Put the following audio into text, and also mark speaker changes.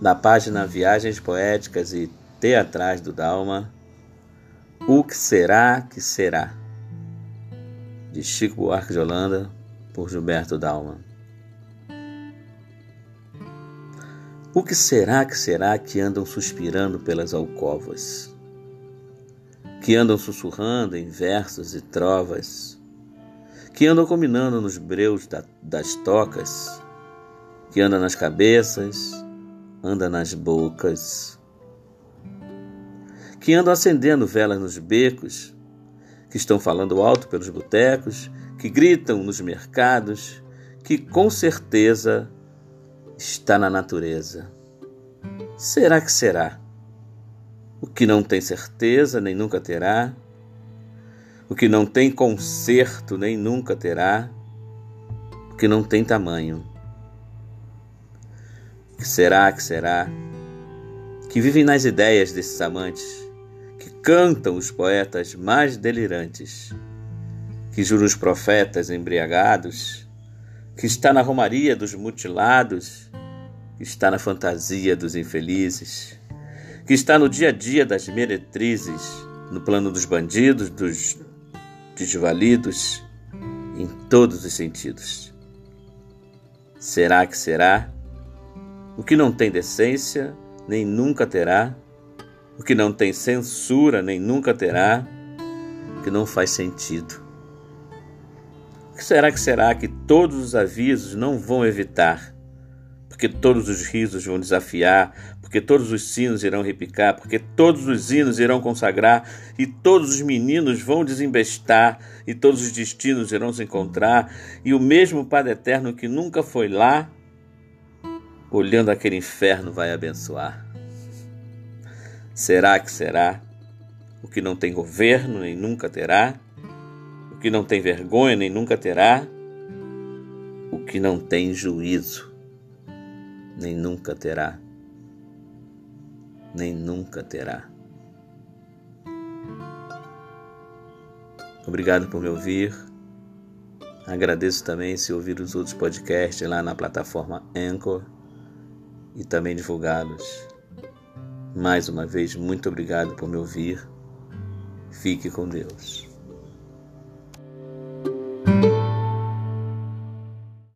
Speaker 1: da página Viagens Poéticas e Teatrais do Dalma, O que será que será? De Chico Buarque de Holanda, por Gilberto Dalma. O que será que será que andam suspirando pelas alcovas? Que andam sussurrando em versos e trovas? Que andam combinando nos breus da, das tocas? Que anda nas cabeças, anda nas bocas? Que andam acendendo velas nos becos? Que estão falando alto pelos botecos? Que gritam nos mercados? Que com certeza está na natureza. Será que será? O que não tem certeza nem nunca terá, o que não tem conserto nem nunca terá, o que não tem tamanho. Que será que será? Que vivem nas ideias desses amantes, que cantam os poetas mais delirantes, que juram os profetas embriagados, que está na romaria dos mutilados, que está na fantasia dos infelizes, que está no dia a dia das meretrizes, no plano dos bandidos, dos desvalidos, em todos os sentidos. Será que será? O que não tem decência, nem nunca terá, o que não tem censura, nem nunca terá, o que não faz sentido. Que será que será que todos os avisos não vão evitar? Porque todos os risos vão desafiar, porque todos os sinos irão repicar, porque todos os hinos irão consagrar, e todos os meninos vão desembestar, e todos os destinos irão se encontrar, e o mesmo Padre Eterno que nunca foi lá, olhando aquele inferno, vai abençoar. Será que será? O que não tem governo nem nunca terá? o que não tem vergonha nem nunca terá, o que não tem juízo nem nunca terá, nem nunca terá. Obrigado por me ouvir. Agradeço também se ouvir os outros podcasts lá na plataforma Anchor e também divulgá-los. Mais uma vez, muito obrigado por me ouvir. Fique com Deus.